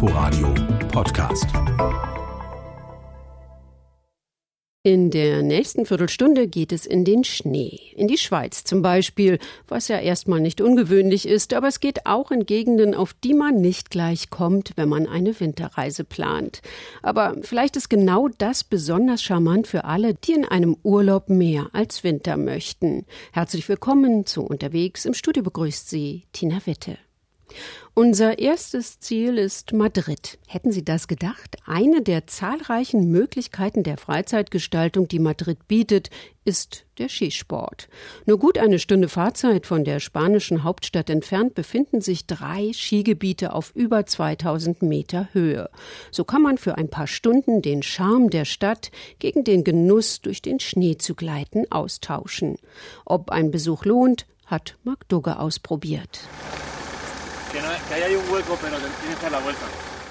Inforadio Podcast. In der nächsten Viertelstunde geht es in den Schnee. In die Schweiz zum Beispiel, was ja erstmal nicht ungewöhnlich ist, aber es geht auch in Gegenden, auf die man nicht gleich kommt, wenn man eine Winterreise plant. Aber vielleicht ist genau das besonders charmant für alle, die in einem Urlaub mehr als Winter möchten. Herzlich willkommen zu Unterwegs. Im Studio begrüßt Sie Tina Witte. Unser erstes Ziel ist Madrid. Hätten Sie das gedacht? Eine der zahlreichen Möglichkeiten der Freizeitgestaltung, die Madrid bietet, ist der Skisport. Nur gut eine Stunde Fahrzeit von der spanischen Hauptstadt entfernt befinden sich drei Skigebiete auf über 2000 Meter Höhe. So kann man für ein paar Stunden den Charme der Stadt gegen den Genuss, durch den Schnee zu gleiten, austauschen. Ob ein Besuch lohnt, hat Marc Dugge ausprobiert.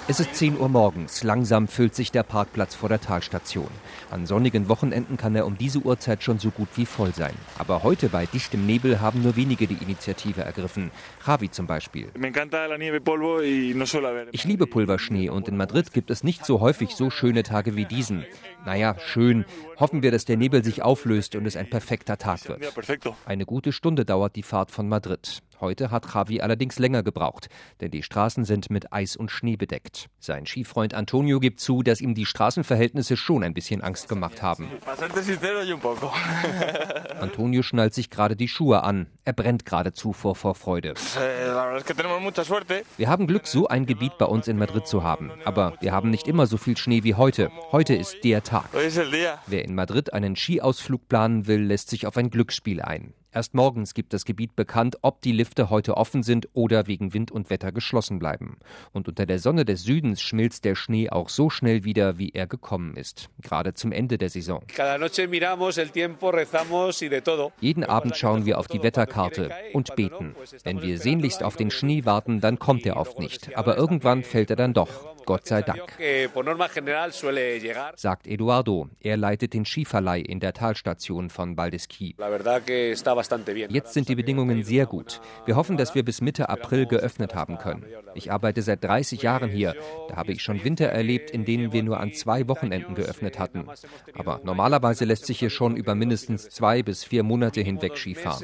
Es ist 10 Uhr morgens. Langsam füllt sich der Parkplatz vor der Talstation. An sonnigen Wochenenden kann er um diese Uhrzeit schon so gut wie voll sein. Aber heute bei dichtem Nebel haben nur wenige die Initiative ergriffen. Javi zum Beispiel. Ich liebe Pulverschnee und in Madrid gibt es nicht so häufig so schöne Tage wie diesen. Naja, schön. Hoffen wir, dass der Nebel sich auflöst und es ein perfekter Tag wird. Eine gute Stunde dauert die Fahrt von Madrid. Heute hat Javi allerdings länger gebraucht, denn die Straßen sind mit Eis und Schnee bedeckt. Sein Skifreund Antonio gibt zu, dass ihm die Straßenverhältnisse schon ein bisschen Angst gemacht haben. Antonio schnallt sich gerade die Schuhe an. Er brennt geradezu vor Vorfreude. Wir haben Glück, so ein Gebiet bei uns in Madrid zu haben. Aber wir haben nicht immer so viel Schnee wie heute. Heute ist der Tag. Wer in Madrid einen Skiausflug planen will, lässt sich auf ein Glücksspiel ein. Erst morgens gibt das Gebiet bekannt, ob die Lifte heute offen sind oder wegen Wind und Wetter geschlossen bleiben. Und unter der Sonne des Südens schmilzt der Schnee auch so schnell wieder, wie er gekommen ist. Gerade zum Ende der Saison. Jeden Abend schauen wir auf die Wetterkarte und beten. Wenn wir sehnlichst auf den Schnee warten, dann kommt er oft nicht. Aber irgendwann fällt er dann doch. Gott sei Dank. Sagt Eduardo. Er leitet den Skiverleih in der Talstation von Valdesquí. Jetzt sind die Bedingungen sehr gut. Wir hoffen, dass wir bis Mitte April geöffnet haben können. Ich arbeite seit 30 Jahren hier. Da habe ich schon Winter erlebt, in denen wir nur an zwei Wochenenden geöffnet hatten. Aber normalerweise lässt sich hier schon über mindestens zwei bis vier Monate hinweg Skifahren.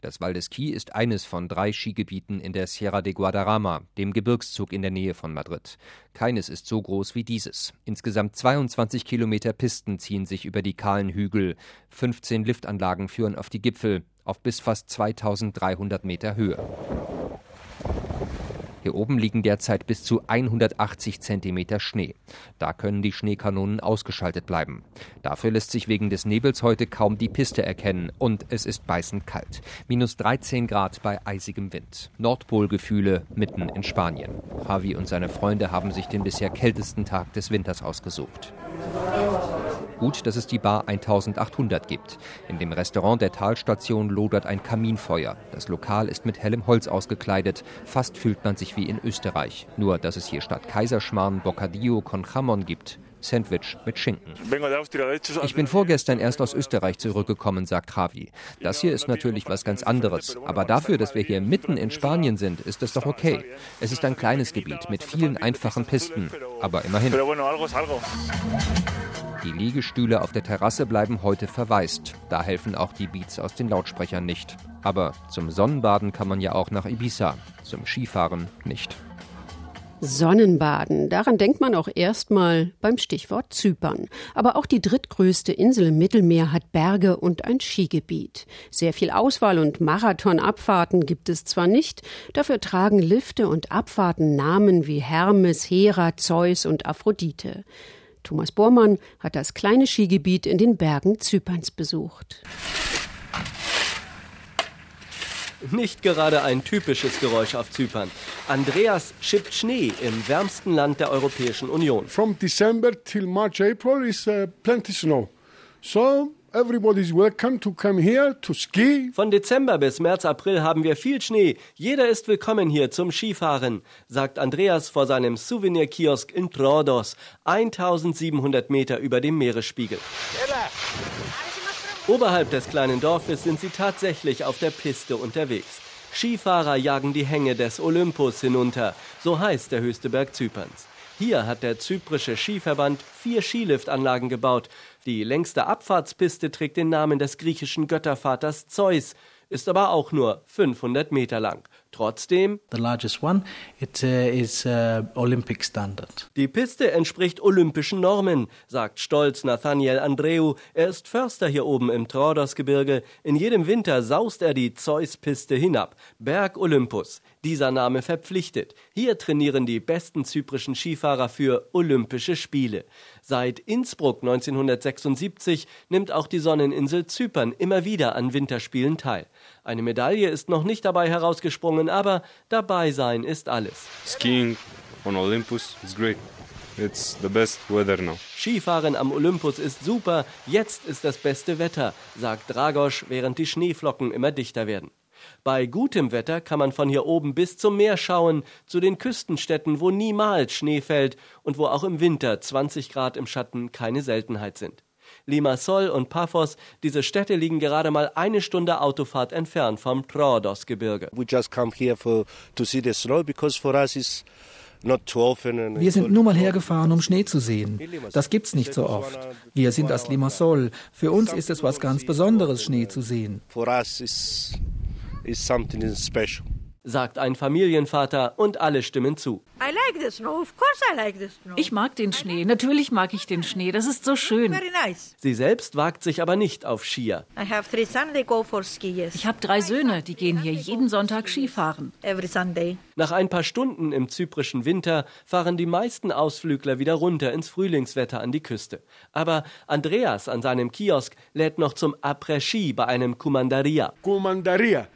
Das Valdesquí ist eines von drei Skigebieten in der Sierra de Guadarrama, dem Gebirgszug Aufzug in der Nähe von Madrid. Keines ist so groß wie dieses. Insgesamt 22 Kilometer Pisten ziehen sich über die kahlen Hügel. 15 Liftanlagen führen auf die Gipfel, auf bis fast 2300 Meter Höhe. Hier oben liegen derzeit bis zu 180 Zentimeter Schnee. Da können die Schneekanonen ausgeschaltet bleiben. Dafür lässt sich wegen des Nebels heute kaum die Piste erkennen und es ist beißend kalt. Minus 13 Grad bei eisigem Wind. Nordpolgefühle mitten in Spanien. Javi und seine Freunde haben sich den bisher kältesten Tag des Winters ausgesucht. Gut, dass es die Bar 1800 gibt. In dem Restaurant der Talstation lodert ein Kaminfeuer. Das Lokal ist mit hellem Holz ausgekleidet. Fast fühlt man sich wie in Österreich. Nur, dass es hier statt Kaiserschmarrn Bocadillo con Jamon gibt. Sandwich mit Schinken. Ich bin vorgestern erst aus Österreich zurückgekommen, sagt Javi. Das hier ist natürlich was ganz anderes. Aber dafür, dass wir hier mitten in Spanien sind, ist es doch okay. Es ist ein kleines Gebiet mit vielen einfachen Pisten. Aber immerhin. Die Liegestühle auf der Terrasse bleiben heute verwaist. Da helfen auch die Beats aus den Lautsprechern nicht. Aber zum Sonnenbaden kann man ja auch nach Ibiza, zum Skifahren nicht. Sonnenbaden, daran denkt man auch erstmal beim Stichwort Zypern. Aber auch die drittgrößte Insel im Mittelmeer hat Berge und ein Skigebiet. Sehr viel Auswahl und Marathonabfahrten gibt es zwar nicht, dafür tragen Lifte und Abfahrten Namen wie Hermes, Hera, Zeus und Aphrodite. Thomas Bormann hat das kleine Skigebiet in den Bergen Zyperns besucht. Nicht gerade ein typisches Geräusch auf Zypern. Andreas schippt Schnee im wärmsten Land der Europäischen Union. From December till March, April is uh, plenty snow. So Everybody's welcome to come here to ski. Von Dezember bis März, April haben wir viel Schnee. Jeder ist willkommen hier zum Skifahren, sagt Andreas vor seinem Souvenirkiosk in Trodos, 1700 Meter über dem Meeresspiegel. Oberhalb des kleinen Dorfes sind sie tatsächlich auf der Piste unterwegs. Skifahrer jagen die Hänge des Olympus hinunter, so heißt der höchste Berg Zyperns. Hier hat der zyprische Skiverband vier Skiliftanlagen gebaut. Die längste Abfahrtspiste trägt den Namen des griechischen Göttervaters Zeus, ist aber auch nur 500 Meter lang. Trotzdem, the largest one, it uh, is uh, Olympic standard. die Piste entspricht olympischen Normen, sagt stolz Nathaniel Andreu. Er ist Förster hier oben im Trordosgebirge. In jedem Winter saust er die Zeus-Piste hinab. Berg Olympus. Dieser Name verpflichtet. Hier trainieren die besten zyprischen Skifahrer für Olympische Spiele. Seit Innsbruck 1976 nimmt auch die Sonneninsel Zypern immer wieder an Winterspielen teil. Eine Medaille ist noch nicht dabei herausgesprungen, aber dabei sein ist alles. Skiing on Olympus is great. It's the best weather now. Skifahren am Olympus ist super, jetzt ist das beste Wetter, sagt Dragos, während die Schneeflocken immer dichter werden. Bei gutem Wetter kann man von hier oben bis zum Meer schauen, zu den Küstenstädten, wo niemals Schnee fällt und wo auch im Winter 20 Grad im Schatten keine Seltenheit sind. Limassol und Paphos, diese Städte liegen gerade mal eine Stunde Autofahrt entfernt vom Troodos-Gebirge. Wir sind nur mal hergefahren, um Schnee zu sehen. Das gibt's nicht so oft. Wir sind aus Limassol. Für uns ist es was ganz Besonderes, Schnee zu sehen. It's something special. sagt ein Familienvater und alle stimmen zu. I like the snow. Of course I like the snow. Ich mag den Schnee. Natürlich mag ich den Schnee. Das ist so schön. Very nice. Sie selbst wagt sich aber nicht auf Skier. I have three sons. They go for ski. Yes. Ich habe drei Söhne, die gehen hier jeden Sonntag Skifahren. Every Sunday. Nach ein paar Stunden im zyprischen Winter fahren die meisten Ausflügler wieder runter ins Frühlingswetter an die Küste. Aber Andreas an seinem Kiosk lädt noch zum Après-Ski bei einem Kumandaria. Kumandaria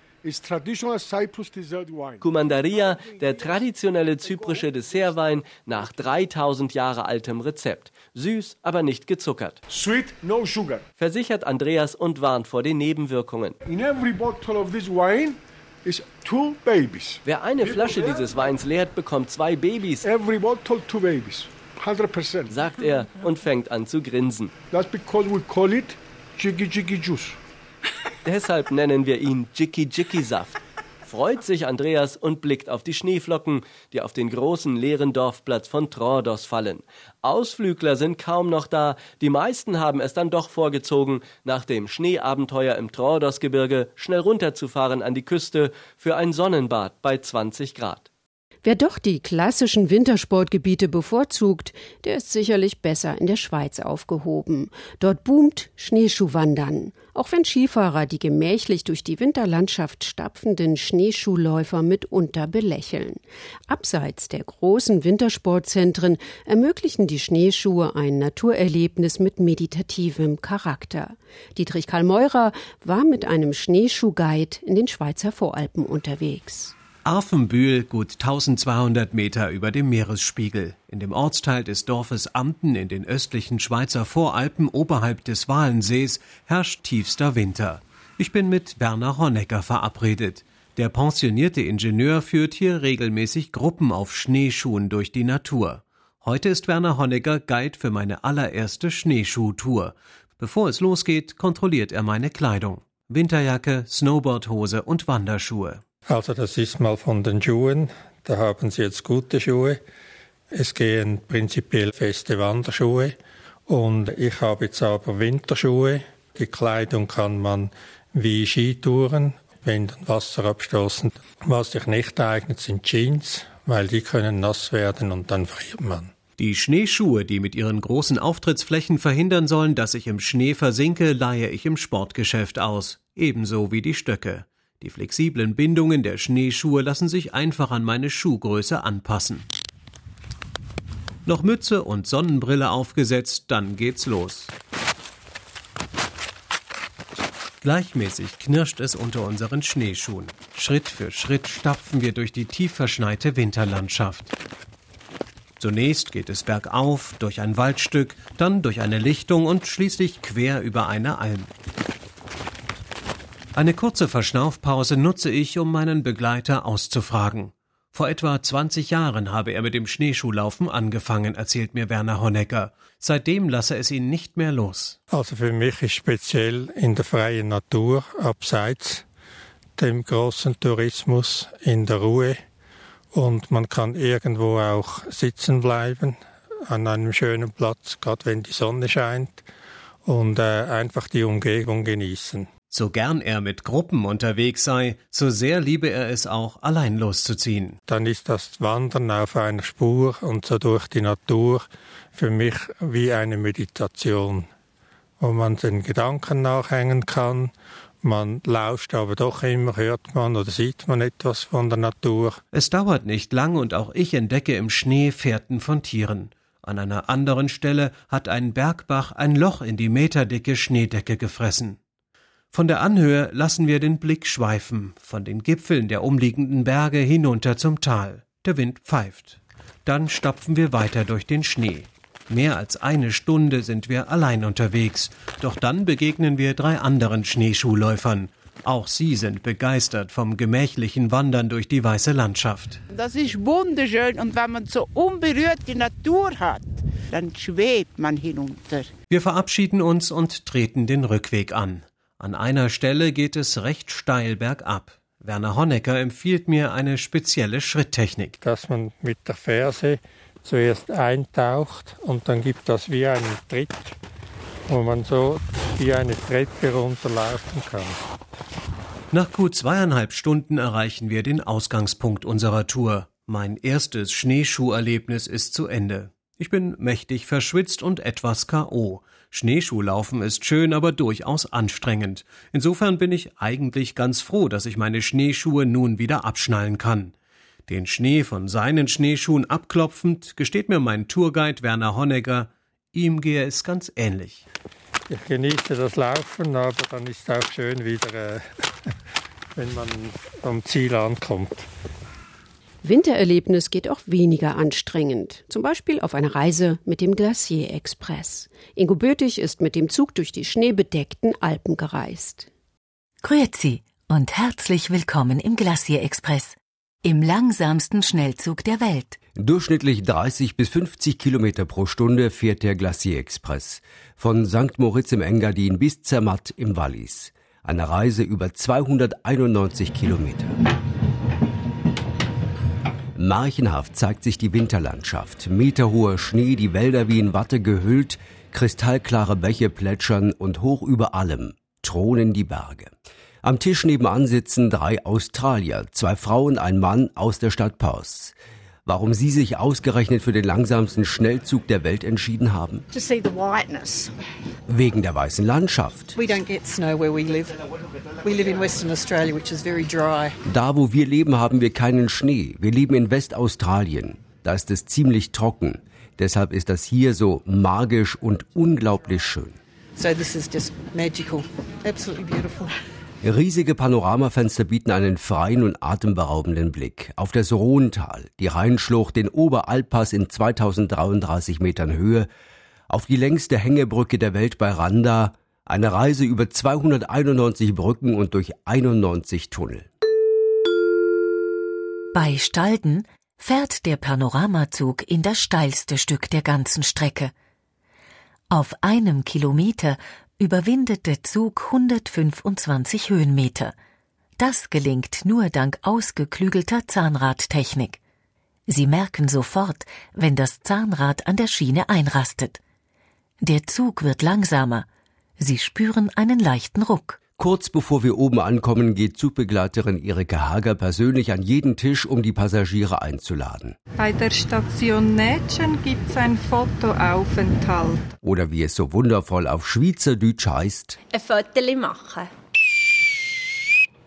Kumandaria, der traditionelle zyprische Dessertwein nach 3000 Jahre altem Rezept. Süß, aber nicht gezuckert. Sweet, no sugar. Versichert Andreas und warnt vor den Nebenwirkungen. In every bottle of this wine is two babies. Wer eine Flasche dieses Weins leert, bekommt zwei Babys, Every bottle, two babies. 100%. sagt er und fängt an zu grinsen. That's because we call it jiggy jiggy juice. Deshalb nennen wir ihn Jicky Jicky Saft. Freut sich Andreas und blickt auf die Schneeflocken, die auf den großen leeren Dorfplatz von Troodos fallen. Ausflügler sind kaum noch da, die meisten haben es dann doch vorgezogen, nach dem Schneeabenteuer im Troodosgebirge schnell runterzufahren an die Küste für ein Sonnenbad bei 20 Grad. Wer doch die klassischen Wintersportgebiete bevorzugt, der ist sicherlich besser in der Schweiz aufgehoben. Dort boomt Schneeschuhwandern. Auch wenn Skifahrer die gemächlich durch die Winterlandschaft stapfenden Schneeschuhläufer mitunter belächeln. Abseits der großen Wintersportzentren ermöglichen die Schneeschuhe ein Naturerlebnis mit meditativem Charakter. Dietrich Karl Meurer war mit einem Schneeschuhguide in den Schweizer Voralpen unterwegs. Arfenbühl, gut 1200 Meter über dem Meeresspiegel. In dem Ortsteil des Dorfes Amten in den östlichen Schweizer Voralpen oberhalb des Walensees herrscht tiefster Winter. Ich bin mit Werner Honecker verabredet. Der pensionierte Ingenieur führt hier regelmäßig Gruppen auf Schneeschuhen durch die Natur. Heute ist Werner Honecker Guide für meine allererste Schneeschuhtour. Bevor es losgeht, kontrolliert er meine Kleidung. Winterjacke, Snowboardhose und Wanderschuhe. Also das ist mal von den Schuhen. Da haben Sie jetzt gute Schuhe. Es gehen prinzipiell feste Wanderschuhe. Und ich habe jetzt aber Winterschuhe. Die Kleidung kann man wie Skitouren, wenn dann Wasser abstoßen. Was sich nicht eignet, sind Jeans, weil die können nass werden und dann friert man. Die Schneeschuhe, die mit ihren großen Auftrittsflächen verhindern sollen, dass ich im Schnee versinke, leihe ich im Sportgeschäft aus. Ebenso wie die Stöcke. Die flexiblen Bindungen der Schneeschuhe lassen sich einfach an meine Schuhgröße anpassen. Noch Mütze und Sonnenbrille aufgesetzt, dann geht's los. Gleichmäßig knirscht es unter unseren Schneeschuhen. Schritt für Schritt stapfen wir durch die tief verschneite Winterlandschaft. Zunächst geht es bergauf, durch ein Waldstück, dann durch eine Lichtung und schließlich quer über eine Alm. Eine kurze Verschnaufpause nutze ich, um meinen Begleiter auszufragen. Vor etwa 20 Jahren habe er mit dem Schneeschuhlaufen angefangen, erzählt mir Werner Honecker. Seitdem lasse es ihn nicht mehr los. Also für mich ist speziell in der freien Natur, abseits, dem großen Tourismus in der Ruhe und man kann irgendwo auch sitzen bleiben an einem schönen Platz, gerade wenn die Sonne scheint und äh, einfach die Umgebung genießen. So gern er mit Gruppen unterwegs sei, so sehr liebe er es auch, allein loszuziehen. Dann ist das Wandern auf einer Spur und so durch die Natur für mich wie eine Meditation, wo man den Gedanken nachhängen kann man lauscht aber doch immer, hört man oder sieht man etwas von der Natur. Es dauert nicht lang und auch ich entdecke im Schnee Fährten von Tieren. An einer anderen Stelle hat ein Bergbach ein Loch in die meterdicke Schneedecke gefressen. Von der Anhöhe lassen wir den Blick schweifen, von den Gipfeln der umliegenden Berge hinunter zum Tal. Der Wind pfeift. Dann stapfen wir weiter durch den Schnee. Mehr als eine Stunde sind wir allein unterwegs. Doch dann begegnen wir drei anderen Schneeschuhläufern. Auch sie sind begeistert vom gemächlichen Wandern durch die weiße Landschaft. Das ist wunderschön und wenn man so unberührte Natur hat, dann schwebt man hinunter. Wir verabschieden uns und treten den Rückweg an. An einer Stelle geht es recht steil bergab. Werner Honecker empfiehlt mir eine spezielle Schritttechnik. Dass man mit der Ferse zuerst eintaucht und dann gibt das wie einen Tritt, wo man so wie eine Treppe runterlaufen kann. Nach gut zweieinhalb Stunden erreichen wir den Ausgangspunkt unserer Tour. Mein erstes Schneeschuherlebnis ist zu Ende. Ich bin mächtig verschwitzt und etwas K.O. Schneeschuhlaufen ist schön, aber durchaus anstrengend. Insofern bin ich eigentlich ganz froh, dass ich meine Schneeschuhe nun wieder abschnallen kann. Den Schnee von seinen Schneeschuhen abklopfend, gesteht mir mein Tourguide Werner Honegger, ihm gehe es ganz ähnlich. Ich genieße das Laufen, aber dann ist es auch schön wieder, äh, wenn man am Ziel ankommt. Wintererlebnis geht auch weniger anstrengend. Zum Beispiel auf einer Reise mit dem Glacier Express. Ingo Bötig ist mit dem Zug durch die schneebedeckten Alpen gereist. Grüezi und herzlich willkommen im Glacier Express im langsamsten Schnellzug der Welt. Durchschnittlich 30 bis 50 Kilometer pro Stunde fährt der Glacier Express von St. Moritz im Engadin bis Zermatt im Wallis. Eine Reise über 291 Kilometer. Märchenhaft zeigt sich die Winterlandschaft. Meterhoher Schnee, die Wälder wie in Watte gehüllt, kristallklare Bäche plätschern und hoch über allem thronen die Berge. Am Tisch nebenan sitzen drei Australier, zwei Frauen, ein Mann aus der Stadt Perth. Warum Sie sich ausgerechnet für den langsamsten Schnellzug der Welt entschieden haben? Wegen der weißen Landschaft. Da, wo wir leben, haben wir keinen Schnee. Wir leben in Westaustralien. Da ist es ziemlich trocken. Deshalb ist das hier so magisch und unglaublich schön. So this is just magical. Absolutely beautiful. Riesige Panoramafenster bieten einen freien und atemberaubenden Blick auf das Rhontal, die Rheinschlucht, den Oberalpass in 2033 Metern Höhe, auf die längste Hängebrücke der Welt bei Randa, eine Reise über 291 Brücken und durch 91 Tunnel. Bei Stalden fährt der Panoramazug in das steilste Stück der ganzen Strecke. Auf einem Kilometer überwindet der Zug 125 Höhenmeter. Das gelingt nur dank ausgeklügelter Zahnradtechnik. Sie merken sofort, wenn das Zahnrad an der Schiene einrastet. Der Zug wird langsamer. Sie spüren einen leichten Ruck. Kurz bevor wir oben ankommen, geht Zugbegleiterin Erika Hager persönlich an jeden Tisch, um die Passagiere einzuladen. Bei der Station Nätschen gibt's ein Fotoaufenthalt. Oder wie es so wundervoll auf Schweizerdeutsch heißt: Ein Foto machen.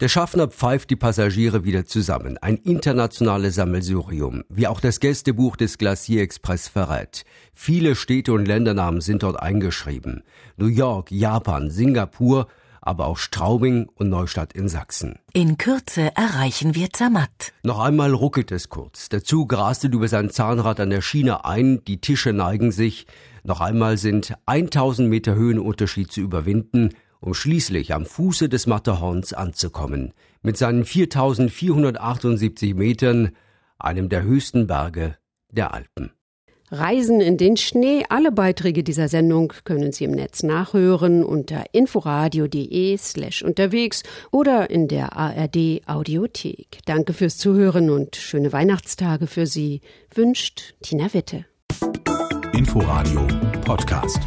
Der Schaffner pfeift die Passagiere wieder zusammen. Ein internationales Sammelsurium, wie auch das Gästebuch des Glacier Express verrät. Viele Städte und Ländernamen sind dort eingeschrieben. New York, Japan, Singapur aber auch Straubing und Neustadt in Sachsen. In Kürze erreichen wir Zermatt. Noch einmal ruckelt es kurz. Der Zug rastet über sein Zahnrad an der Schiene ein, die Tische neigen sich. Noch einmal sind 1000 Meter Höhenunterschied zu überwinden, um schließlich am Fuße des Matterhorns anzukommen. Mit seinen 4478 Metern, einem der höchsten Berge der Alpen. Reisen in den Schnee. Alle Beiträge dieser Sendung können Sie im Netz nachhören unter inforadio.de slash unterwegs oder in der ARD Audiothek. Danke fürs Zuhören und schöne Weihnachtstage für Sie, wünscht Tina Witte. Inforadio Podcast.